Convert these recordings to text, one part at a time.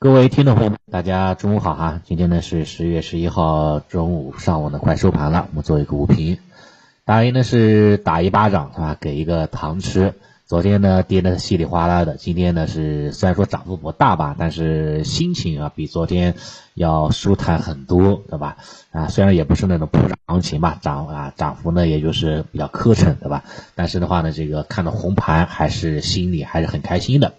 各位听众朋友们，大家中午好哈！今天呢是十月十一号中午上午呢快收盘了，我们做一个午评。大 A 呢是打一巴掌是吧？给一个糖吃。昨天呢跌的稀里哗啦的，今天呢是虽然说涨幅不大吧，但是心情啊比昨天要舒坦很多，对吧？啊，虽然也不是那种普涨行情吧，涨啊涨幅呢也就是比较磕碜，对吧？但是的话呢，这个看到红盘还是心里还是很开心的。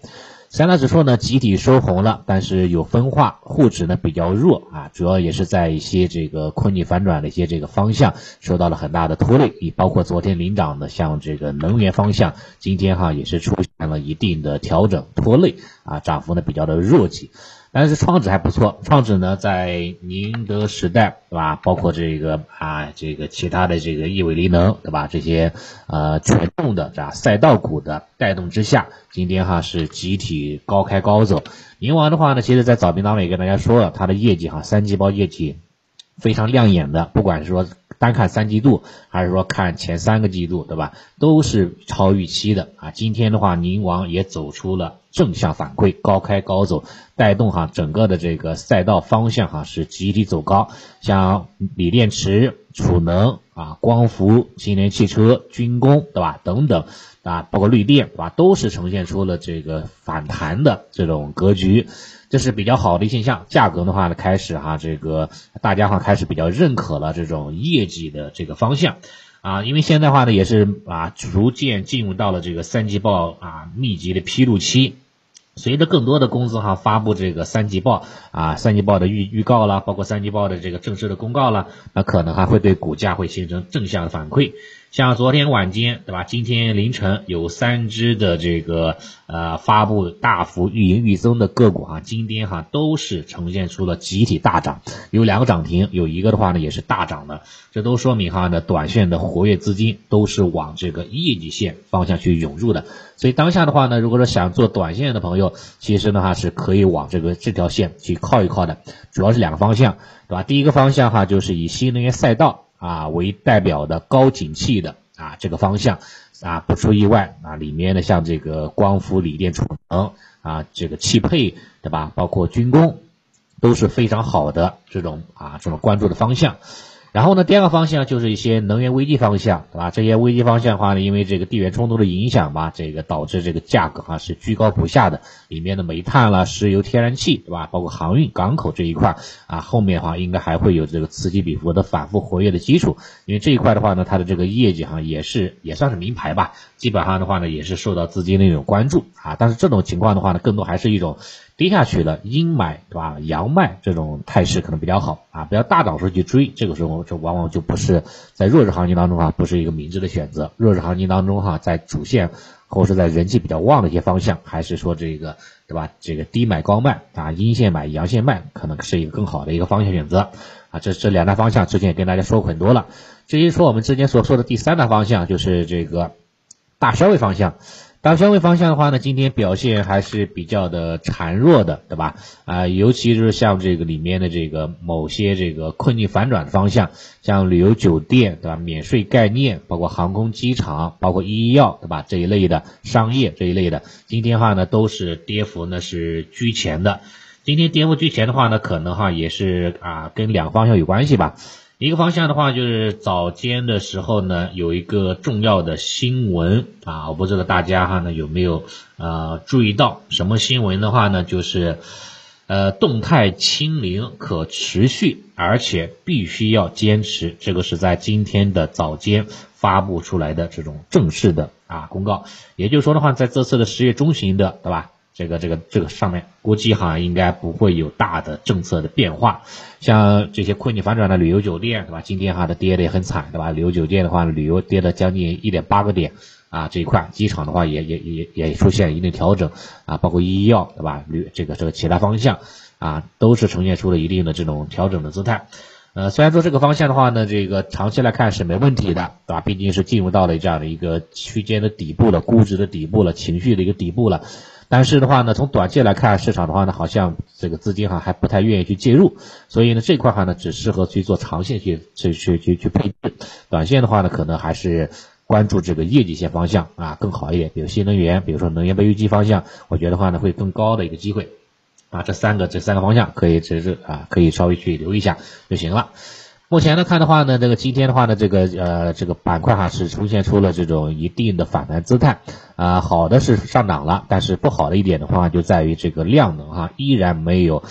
三大指数呢集体收红了，但是有分化，沪指呢比较弱啊，主要也是在一些这个困境反转的一些这个方向受到了很大的拖累，也包括昨天领涨的像这个能源方向，今天哈也是出现了一定的调整拖累啊，涨幅呢比较的弱起。但是创指还不错，创指呢在宁德时代，对吧？包括这个啊，这个其他的这个亿纬锂能，对吧？这些呃权重的这赛道股的带动之下，今天哈是集体高开高走。宁王的话呢，其实在早评当中也跟大家说了，它的业绩哈三季报业绩非常亮眼的，不管是说。单看三季度，还是说看前三个季度，对吧？都是超预期的啊！今天的话，宁王也走出了正向反馈，高开高走，带动哈整个的这个赛道方向哈是集体走高，像锂电池、储能啊、光伏、新能源汽车、军工，对吧？等等啊，包括绿电，对吧？都是呈现出了这个反弹的这种格局。这是比较好的现象，价格的话呢，开始哈，这个大家哈开始比较认可了这种业绩的这个方向，啊，因为现在话呢也是啊，逐渐进入到了这个三季报啊密集的披露期。随着更多的公司哈发布这个三季报啊，三季报的预预告啦，包括三季报的这个正式的公告啦，那可能还会对股价会形成正向的反馈。像昨天晚间对吧？今天凌晨有三只的这个呃发布大幅预盈预增的个股哈，今天哈都是呈现出了集体大涨，有两个涨停，有一个的话呢也是大涨的，这都说明哈呢短线的活跃资金都是往这个业绩线方向去涌入的。所以当下的话呢，如果说想做短线的朋友，其实的话是可以往这个这条线去靠一靠的，主要是两个方向，对吧？第一个方向哈，就是以新能源赛道啊为代表的高景气的啊这个方向啊，不出意外啊，里面的像这个光伏、锂电、储能啊，这个汽配，对吧？包括军工，都是非常好的这种啊这种关注的方向。然后呢，第二个方向就是一些能源危机方向，对吧？这些危机方向的话呢，因为这个地缘冲突的影响吧，这个导致这个价格哈是居高不下的。里面的煤炭啦、石油、天然气，对吧？包括航运、港口这一块啊，后面的话应该还会有这个此起彼伏的反复活跃的基础。因为这一块的话呢，它的这个业绩哈也是也算是名牌吧，基本上的话呢也是受到资金的一种关注啊。但是这种情况的话呢，更多还是一种。跌下去了，阴买对吧？阳卖这种态势可能比较好啊，不要大涨时候去追，这个时候就往往就不是在弱势行情当中啊，不是一个明智的选择。弱势行情当中哈，在主线或者是在人气比较旺的一些方向，还是说这个对吧？这个低买高卖啊，阴线买阳线卖，可能是一个更好的一个方向选择啊。这这两大方向之前也跟大家说过很多了。至于说我们之前所说的第三大方向，就是这个大消费方向。大消费方向的话呢，今天表现还是比较的孱弱的，对吧？啊，尤其是像这个里面的这个某些这个困境反转的方向，像旅游酒店，对吧？免税概念，包括航空机场，包括医药，对吧？这一类的商业这一类的，今天话呢都是跌幅呢是居前的。今天跌幅居前的话呢，可能哈也是啊跟两个方向有关系吧。一个方向的话，就是早间的时候呢，有一个重要的新闻啊，我不知道大家哈呢有没有呃注意到什么新闻的话呢，就是呃动态清零可持续，而且必须要坚持，这个是在今天的早间发布出来的这种正式的啊公告，也就是说的话，在这次的十月中旬的，对吧？这个这个这个上面估计哈应该不会有大的政策的变化，像这些困境反转的旅游酒店，对吧？今天哈它跌的也很惨，对吧？旅游酒店的话，旅游跌了将近一点八个点啊，这一块机场的话也也也也出现一定调整啊，包括医药，对吧？旅这个这个其他方向啊，都是呈现出了一定的这种调整的姿态。呃，虽然说这个方向的话呢，这个长期来看是没问题的，对吧？毕竟是进入到了这样的一个区间的底部了，估值的底部了，情绪的一个底部了。但是的话呢，从短期来看，市场的话呢，好像这个资金哈还不太愿意去介入，所以呢，这块哈呢只适合去做长线去去去去去配置，短线的话呢，可能还是关注这个业绩线方向啊更好一点，比如新能源，比如说能源备用机方向，我觉得话呢会更高的一个机会。啊，这三个这三个方向可以只是啊，可以稍微去留一下就行了。目前来看的话呢，这个今天的话呢，这个呃这个板块哈是出现出了这种一定的反弹姿态啊，好的是上涨了，但是不好的一点的话就在于这个量能哈依然没有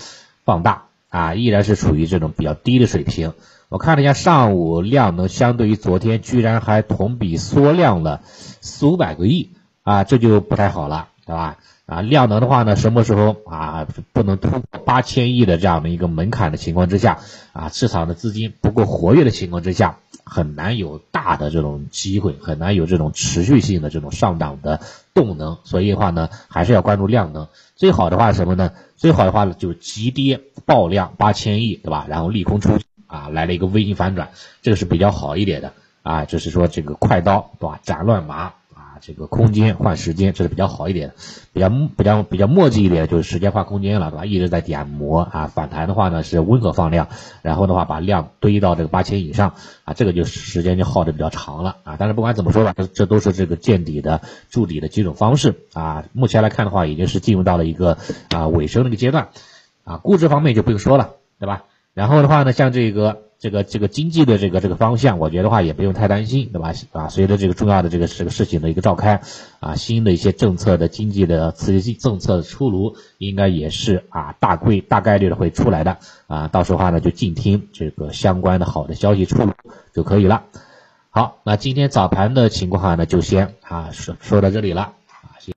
放大啊，依然是处于这种比较低的水平。我看了一下上午量能，相对于昨天居然还同比缩量了四五百个亿啊，这就不太好了，对吧？啊，量能的话呢，什么时候啊不能突破八千亿的这样的一个门槛的情况之下，啊，市场的资金不够活跃的情况之下，很难有大的这种机会，很难有这种持续性的这种上涨的动能。所以的话呢，还是要关注量能。最好的话是什么呢？最好的话呢，就急跌爆量八千亿，对吧？然后利空出啊，来了一个微型反转，这个是比较好一点的啊，就是说这个快刀，对吧？斩乱麻。这个空间换时间，这是比较好一点，比较比较比较墨迹一点，就是时间换空间了，对吧？一直在点磨啊，反弹的话呢是温和放量，然后的话把量堆到这个八千以上啊，这个就时间就耗的比较长了啊。但是不管怎么说吧，这这都是这个见底的筑底的几种方式啊。目前来看的话，已经是进入到了一个啊尾声的一个阶段啊。估值方面就不用说了，对吧？然后的话呢，像这个。这个这个经济的这个这个方向，我觉得话也不用太担心，对吧？啊，随着这个重要的这个这个事情的一个召开，啊，新的一些政策的经济的刺激政策的出炉，应该也是啊大规大概率的会出来的，啊，到时候话呢就静听这个相关的好的消息出炉就可以了。好，那今天早盘的情况呢就先啊说说到这里了。